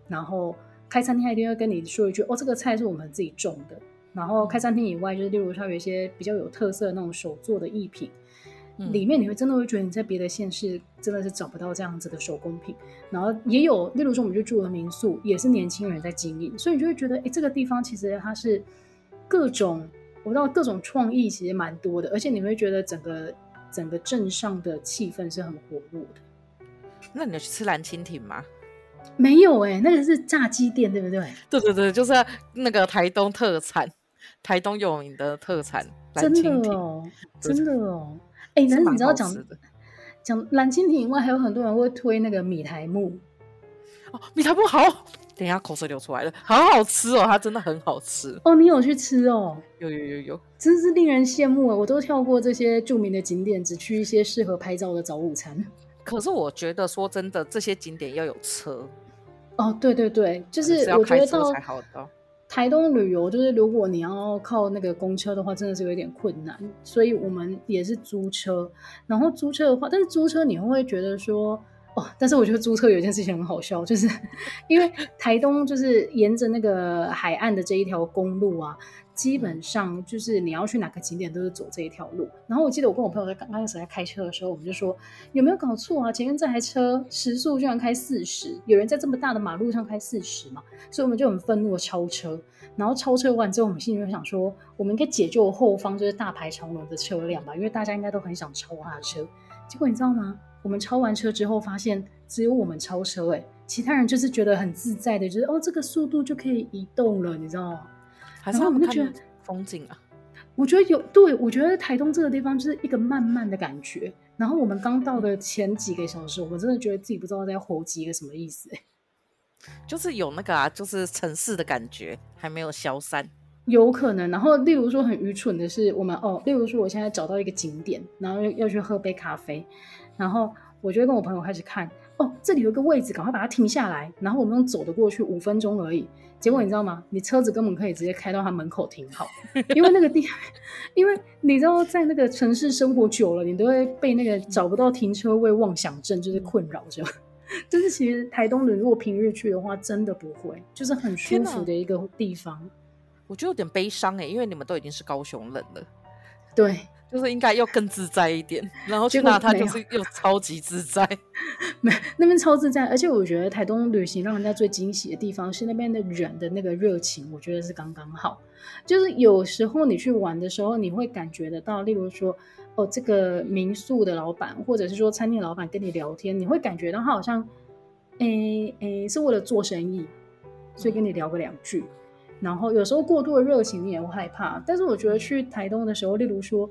[SPEAKER 1] 然后开餐厅他一定会跟你说一句：“哦，这个菜是我们自己种的。”然后开餐厅以外，就是例如说有一些比较有特色的那种手做的艺品，嗯、里面你会真的会觉得你在别的县市真的是找不到这样子的手工品。然后也有，例如说我们就住的民宿，也是年轻人在经营，所以你就会觉得，哎，这个地方其实它是各种，我知道各种创意其实蛮多的，而且你会觉得整个。整个镇上的气氛是很活络的。
[SPEAKER 2] 那你有去吃蓝蜻蜓吗？
[SPEAKER 1] 没有哎、欸，那个是炸鸡店，对不对？
[SPEAKER 2] 对对对，就是那个台东特产，台东有名的特产。
[SPEAKER 1] 真的哦，真的哦。哎、哎，但是你知道讲讲蓝蜻蜓以外，还有很多人会推那个米苔木。
[SPEAKER 2] 哦，米苔目好，等一下口水流出来了，好好吃哦，它真的很好吃
[SPEAKER 1] 哦。你有去吃哦？
[SPEAKER 2] 有有有有，
[SPEAKER 1] 真是令人羡慕啊！我都跳过这些著名的景点，只去一些适合拍照的早午餐。
[SPEAKER 2] 可是我觉得说真的，这些景点要有车。
[SPEAKER 1] 哦，对对对，就是我觉得到台东旅游，就是如果你要靠那个公车的话，真的是有点困难。所以我们也是租车，然后租车的话，但是租车你会觉得说？哦，但是我觉得租车有一件事情很好笑，就是因为台东就是沿着那个海岸的这一条公路啊，基本上就是你要去哪个景点都是走这一条路。然后我记得我跟我朋友在刚开始在开车的时候，我们就说有没有搞错啊？前面这台车时速居然开四十，有人在这么大的马路上开四十嘛？所以我们就很愤怒的超车。然后超车完之后，我们心里就想说，我们应该解救后方就是大排长龙的车辆吧，因为大家应该都很想超他的车。结果你知道吗？我们超完车之后，发现只有我们超车，哎，其他人就是觉得很自在的，就是哦，这个速度就可以移动了，你知道吗？
[SPEAKER 2] 还是我们就觉得风景啊？
[SPEAKER 1] 我觉得有，对，我觉得台东这个地方就是一个慢慢的感觉。然后我们刚到的前几个小时，我们真的觉得自己不知道在活几个什么意思，哎，
[SPEAKER 2] 就是有那个啊，就是城市的感觉还没有消散，
[SPEAKER 1] 有可能。然后，例如说很愚蠢的是，我们哦，例如说我现在找到一个景点，然后要去喝杯咖啡。然后我就跟我朋友开始看，哦，这里有一个位置，赶快把它停下来。然后我们用走的过去，五分钟而已。结果你知道吗？你车子根本可以直接开到他门口停好，因为那个地，因为你知道，在那个城市生活久了，你都会被那个找不到停车位妄想症就是困扰着。就是其实台东人如果平日去的话，真的不会，就是很舒服的一个地方。
[SPEAKER 2] 我觉得有点悲伤哎，因为你们都已经是高雄人了。
[SPEAKER 1] 对。
[SPEAKER 2] 就是应该要更自在一点，然后去那他就是又超级自在，
[SPEAKER 1] 没那边超自在，而且我觉得台东旅行让人家最惊喜的地方是那边的人的那个热情，我觉得是刚刚好。就是有时候你去玩的时候，你会感觉得到，例如说哦，这个民宿的老板或者是说餐厅老板跟你聊天，你会感觉到他好像，诶诶，是为了做生意，所以跟你聊个两句。嗯、然后有时候过度的热情你也会害怕，但是我觉得去台东的时候，例如说。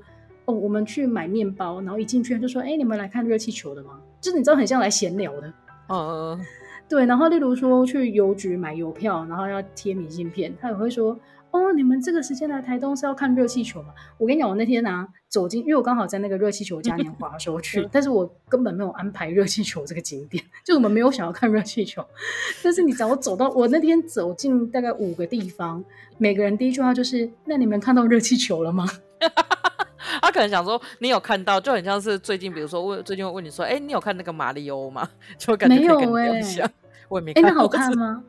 [SPEAKER 1] 哦，我们去买面包，然后一进去就说：“哎，你们来看热气球的吗？”就是你知道，很像来闲聊的。
[SPEAKER 2] 嗯，
[SPEAKER 1] 对。然后，例如说去邮局买邮票，然后要贴明信片，他也会说：“哦，你们这个时间来台东是要看热气球吗？”我跟你讲，我那天呢、啊、走进，因为我刚好在那个热气球嘉年华的时候去，但是我根本没有安排热气球这个景点，就我们没有想要看热气球。但是你只要走到我那天走进大概五个地方，每个人第一句话就是：“那你们看到热气球了吗？”
[SPEAKER 2] 他可能想说，你有看到，就很像是最近，比如说问最近会问你说，哎、欸，你有看那个马里欧吗？就感觉可以跟你没有哎，我也没看。
[SPEAKER 1] 哎、欸，那好看吗？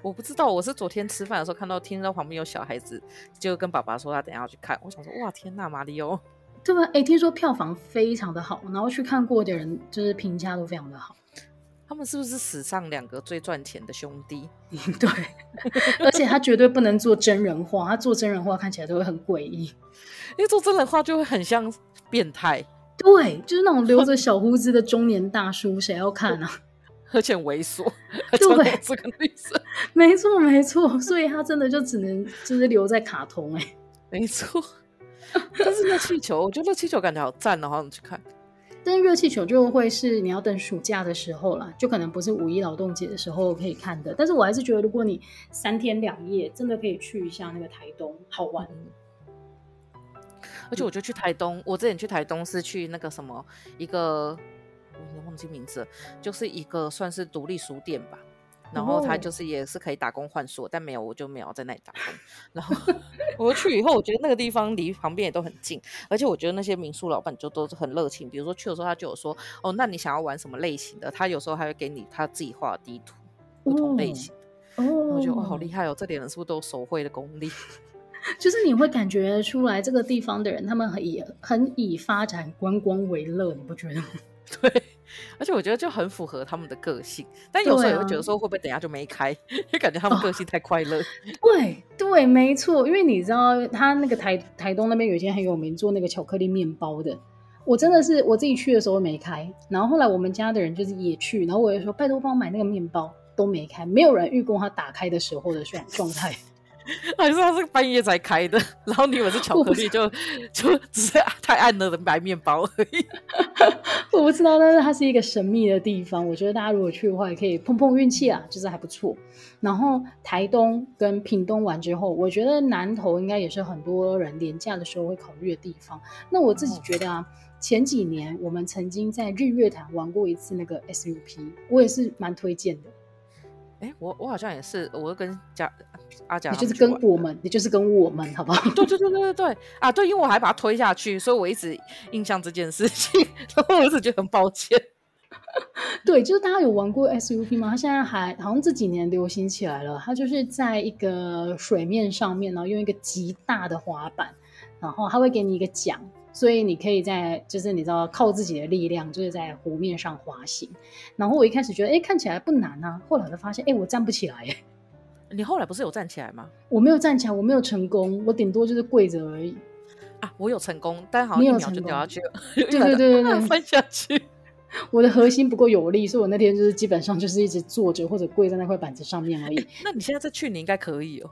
[SPEAKER 2] 我不知道，我是昨天吃饭的时候看到，听到旁边有小孩子，就跟爸爸说他等下要去看。我想说，哇，天呐，马里欧，
[SPEAKER 1] 对吧？哎、欸，听说票房非常的好，然后去看过的人就是评价都非常的好。
[SPEAKER 2] 他们是不是史上两个最赚钱的兄弟？
[SPEAKER 1] 对，而且他绝对不能做真人化，他做真人化看起来都会很诡异。
[SPEAKER 2] 因为做真人化就会很像变态，
[SPEAKER 1] 对，就是那种留着小胡子的中年大叔，谁要看啊？
[SPEAKER 2] 而且猥琐，
[SPEAKER 1] 对，这个女生，没错没错，所以他真的就只能就是留在卡通哎、欸，
[SPEAKER 2] 没错。但是那气球，我觉得那气球感觉好赞哦，好想去看。
[SPEAKER 1] 但是热气球就会是你要等暑假的时候啦，就可能不是五一劳动节的时候可以看的。但是我还是觉得，如果你三天两夜，真的可以去一下那个台东，好玩。
[SPEAKER 2] 而且我觉得去台东，我之前去台东是去那个什么一个，我忘记名字，就是一个算是独立书店吧。然后他就是也是可以打工换书，但没有我就没有在那里打工。然后 我去以后，我觉得那个地方离旁边也都很近，而且我觉得那些民宿老板就都是很热情。比如说去的时候，他就有说：“哦，那你想要玩什么类型的？”他有时候还会给你他自己画的地图，不同类型。哦，我觉得哇，好厉害哦！这点人是不是都有手绘的功力？
[SPEAKER 1] 就是你会感觉出来，这个地方的人他们很以很以发展观光为乐，你不觉得吗？
[SPEAKER 2] 对，而且我觉得就很符合他们的个性。但有时候也会觉得说，会不会等下就没开？因为感觉他们个性太快乐。哦、
[SPEAKER 1] 对对，没错。因为你知道，他那个台台东那边有一间很有名做那个巧克力面包的，我真的是我自己去的时候没开。然后后来我们家的人就是也去，然后我也说拜托帮我买那个面包，都没开，没有人预估他打开的时候的状状态。
[SPEAKER 2] 还是它是半夜才开的？然后你以为是巧克力就，就 就只是太暗了的白面包而已。
[SPEAKER 1] 我不知道，但是它是一个神秘的地方。我觉得大家如果去的话，也可以碰碰运气啊，就是还不错。然后台东跟屏东玩之后，我觉得南投应该也是很多人连假的时候会考虑的地方。那我自己觉得啊，前几年我们曾经在日月潭玩过一次那个 SUP，我也是蛮推荐的。
[SPEAKER 2] 哎，我我好像也是，我跟家阿甲，
[SPEAKER 1] 你就是跟我们，你就是跟我们，好不好？
[SPEAKER 2] 对对对对对对啊！对，因为我还把他推下去，所以我一直印象这件事情，然后我一直觉得很抱歉。
[SPEAKER 1] 对，就是大家有玩过 SUP 吗？它现在还好像这几年流行起来了。它就是在一个水面上面，然后用一个极大的滑板，然后它会给你一个桨。所以你可以在，就是你知道靠自己的力量，就是在湖面上滑行。然后我一开始觉得，哎，看起来不难啊。后来我就发现，哎，我站不起来。
[SPEAKER 2] 你后来不是有站起来吗？
[SPEAKER 1] 我没有站起来，我没有成功，我顶多就是跪着而已。
[SPEAKER 2] 啊，我有成功，但好像一秒就掉下去了。
[SPEAKER 1] 对对对对对，
[SPEAKER 2] 翻下去。
[SPEAKER 1] 我的核心不够有力，所以我那天就是基本上就是一直坐着或者跪在那块板子上面而已。
[SPEAKER 2] 那你现在再去，你应该可以哦。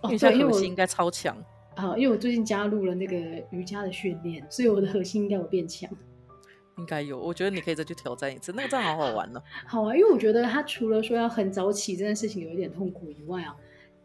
[SPEAKER 1] 哦，
[SPEAKER 2] 你现在核心应该超强。
[SPEAKER 1] 啊，因为我最近加入了那个瑜伽的训练，所以我的核心应该有变强。
[SPEAKER 2] 应该有，我觉得你可以再去挑战一次，那个真的好好玩呢、哦。
[SPEAKER 1] 好啊，因为我觉得他除了说要很早起这件事情有一点痛苦以外啊，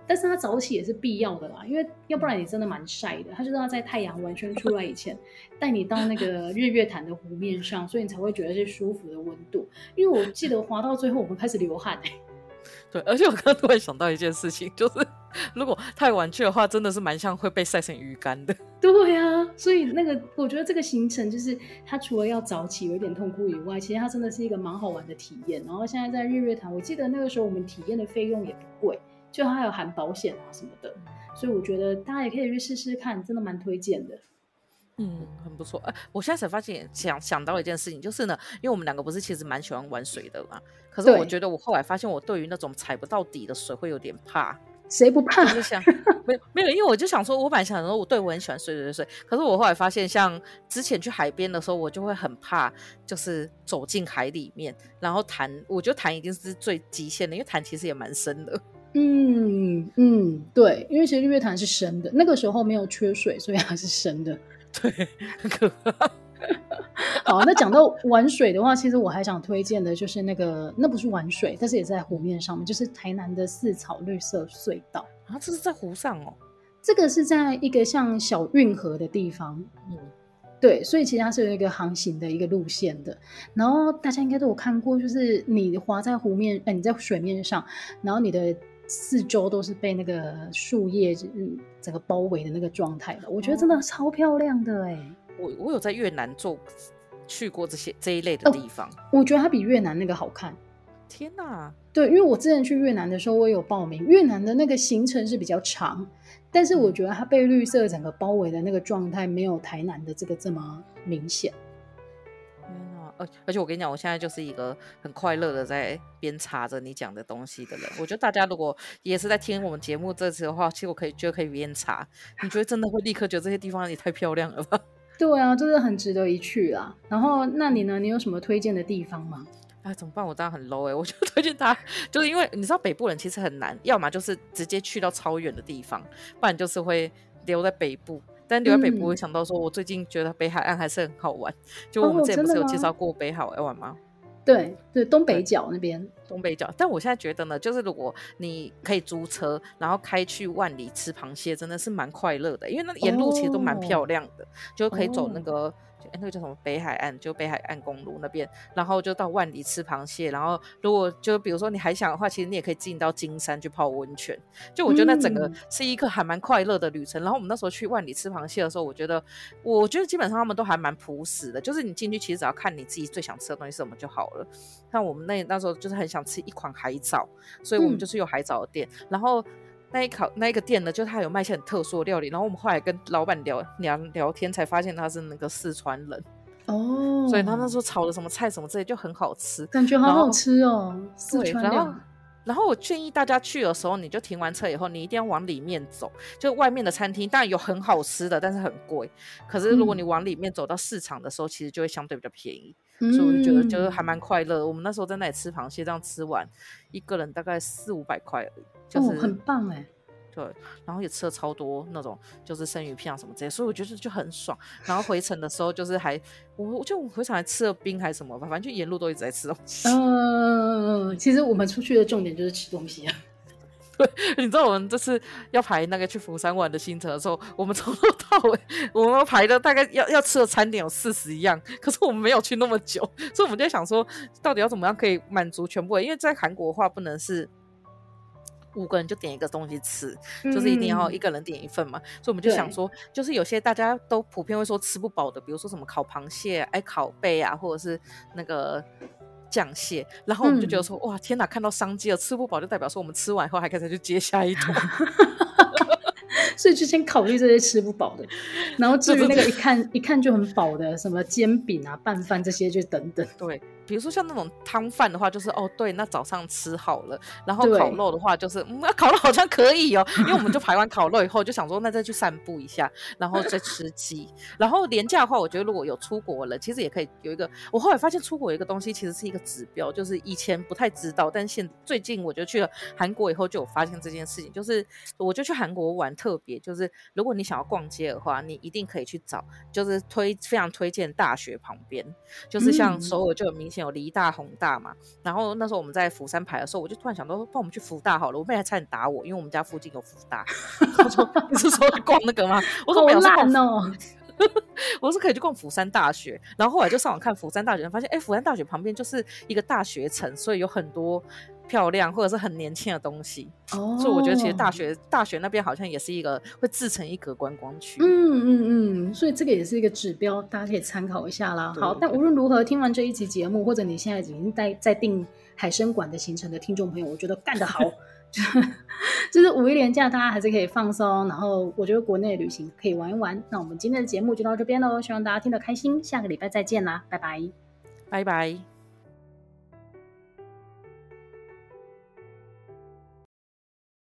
[SPEAKER 1] 但是他早起也是必要的啦，因为要不然你真的蛮晒的。他就是要在太阳完全出来以前带你到那个 日月潭的湖面上，所以你才会觉得是舒服的温度。因为我记得滑到最后我们开始流汗、欸
[SPEAKER 2] 对，而且我刚刚突然想到一件事情，就是 如果太晚去的话，真的是蛮像会被晒成鱼干的。
[SPEAKER 1] 对啊，所以那个我觉得这个行程就是它除了要早起有点痛苦以外，其实它真的是一个蛮好玩的体验。然后现在在日月潭，我记得那个时候我们体验的费用也不贵，就它还有含保险啊什么的，所以我觉得大家也可以去试试看，真的蛮推荐的。
[SPEAKER 2] 嗯，很不错。哎、呃，我现在才发现想想到一件事情，就是呢，因为我们两个不是其实蛮喜欢玩水的嘛。可是我觉得我后来发现，我对于那种踩不到底的水会有点怕。
[SPEAKER 1] 谁不怕？
[SPEAKER 2] 就想没有没有，因为我就想说，我本来想说，我对我很喜欢水水水。可是我后来发现，像之前去海边的时候，我就会很怕，就是走进海里面，然后潭，我觉得潭已经是最极限的，因为潭其实也蛮深的。
[SPEAKER 1] 嗯嗯，对，因为其实日月潭是深的，那个时候没有缺水，所以它是深的。
[SPEAKER 2] 对，很可怕。
[SPEAKER 1] 好，那讲到玩水的话，其实我还想推荐的就是那个，那不是玩水，但是也在湖面上面，就是台南的四草绿色隧道
[SPEAKER 2] 啊，这是在湖上哦。
[SPEAKER 1] 这个是在一个像小运河的地方，嗯，对，所以其实它是有一个航行的一个路线的。然后大家应该都有看过，就是你滑在湖面，哎，你在水面上，然后你的四周都是被那个树叶整个包围的那个状态的，我觉得真的超漂亮的哎。
[SPEAKER 2] 我我有在越南做去过这些这一类的地方，哦，
[SPEAKER 1] 我觉得它比越南那个好看。
[SPEAKER 2] 天哪！
[SPEAKER 1] 对，因为我之前去越南的时候，我有报名越南的那个行程是比较长，但是我觉得它被绿色整个包围的那个状态没有台南的这个这么明
[SPEAKER 2] 显。而而且我跟你讲，我现在就是一个很快乐的在边查着你讲的东西的人。我觉得大家如果也是在听我们节目这次的话，其实我可以觉得可以边查，你觉得真的会立刻觉得这些地方也太漂亮了吧？
[SPEAKER 1] 对啊，就是很值得一去啦。然后，那你呢？你有什么推荐的地方吗？
[SPEAKER 2] 啊，怎么办？我当然很 low 哎、欸！我就推荐他，就是因为你知道北部人其实很难，要么就是直接去到超远的地方，不然就是会留在北部。但留在北部，会想到说，我最近觉得北海岸还是很好玩。就我们之前不是有介绍过北海岸吗？
[SPEAKER 1] 对对，东北角那边，
[SPEAKER 2] 东北角。但我现在觉得呢，就是如果你可以租车，然后开去万里吃螃蟹，真的是蛮快乐的，因为那沿路其实都蛮漂亮的，哦、就可以走那个。那个叫什么北海岸，就北海岸公路那边，然后就到万里吃螃蟹，然后如果就比如说你还想的话，其实你也可以进到金山去泡温泉。就我觉得那整个是一个还蛮快乐的旅程。嗯、然后我们那时候去万里吃螃蟹的时候，我觉得我觉得基本上他们都还蛮朴实的，就是你进去其实只要看你自己最想吃的东西是什么就好了。像我们那那时候就是很想吃一款海藻，所以我们就是有海藻的店，嗯、然后。那一烤那一个店呢，就他有卖一些很特殊的料理，然后我们后来跟老板聊聊聊天，才发现他是那个四川人
[SPEAKER 1] 哦，
[SPEAKER 2] 所以他那时候炒的什么菜什么之类就很好吃，
[SPEAKER 1] 感觉好好吃哦。四川料。
[SPEAKER 2] 然后，然后我建议大家去的时候，你就停完车以后，你一定要往里面走，就外面的餐厅当然有很好吃的，但是很贵。可是如果你往里面走到市场的时候，嗯、其实就会相对比较便宜，嗯、所以我就觉得就是还蛮快乐。我们那时候在那里吃螃蟹，这样吃完一个人大概四五百块而已。就是、哦，
[SPEAKER 1] 很棒哎！
[SPEAKER 2] 对，然后也吃了超多那种就是生鱼片啊什么这些，所以我觉得就很爽。然后回程的时候就是还我我就回程还吃了冰还是什么吧，反正就沿路都一直在吃东西。
[SPEAKER 1] 嗯，其实我们出去的重点就是吃东西啊。
[SPEAKER 2] 对，你知道我们这次要排那个去釜山玩的行程的时候，我们从头到尾，我们排的大概要要吃的餐点有四十样，可是我们没有去那么久，所以我们就在想说，到底要怎么样可以满足全部？因为在韩国的话，不能是五个人就点一个东西吃，就是一定要一个人点一份嘛。嗯、所以我们就想说，就是有些大家都普遍会说吃不饱的，比如说什么烤螃蟹、哎烤贝啊，或者是那个。酱蟹，然后我们就觉得说，嗯、哇，天哪，看到商机了，吃不饱就代表说我们吃完以后还可以再去接下一桶，
[SPEAKER 1] 所以就先考虑这些吃不饱的，然后至于那个一看一看就很饱的，什么煎饼啊、拌饭这些就等等，
[SPEAKER 2] 对。比如说像那种汤饭的话，就是哦对，那早上吃好了。然后烤肉的话，就是 嗯，烤肉好像可以哦，因为我们就排完烤肉以后，就想说那再去散步一下，然后再吃鸡。然后廉价的话，我觉得如果有出国了，其实也可以有一个。我后来发现出国有一个东西其实是一个指标，就是以前不太知道，但现最近我就去了韩国以后就有发现这件事情，就是我就去韩国玩特别，就是如果你想要逛街的话，你一定可以去找，就是推非常推荐大学旁边，就是像首尔就有明。以前有梨大、宏大嘛，然后那时候我们在釜山排的时候，我就突然想到说，帮我们去福大好了。我妹还差点打我，因为我们家附近有福大。我说：“你是说逛那个吗？”我说：“没有。”哦。我是可以去逛釜山大学，然后后来就上网看釜山大学，发现哎，釜山大学旁边就是一个大学城，所以有很多。漂亮或者是很年轻的东西，oh. 所以我觉得其实大学大学那边好像也是一个会自成一格观光区。
[SPEAKER 1] 嗯嗯嗯，所以这个也是一个指标，大家可以参考一下啦。好，但无论如何，听完这一集节目，或者你现在已经在在订海参馆的行程的听众朋友，我觉得干得好 就是五一连假大家还是可以放松，然后我觉得国内旅行可以玩一玩。那我们今天的节目就到这边喽，希望大家听得开心，下个礼拜再见啦，拜拜，
[SPEAKER 2] 拜拜。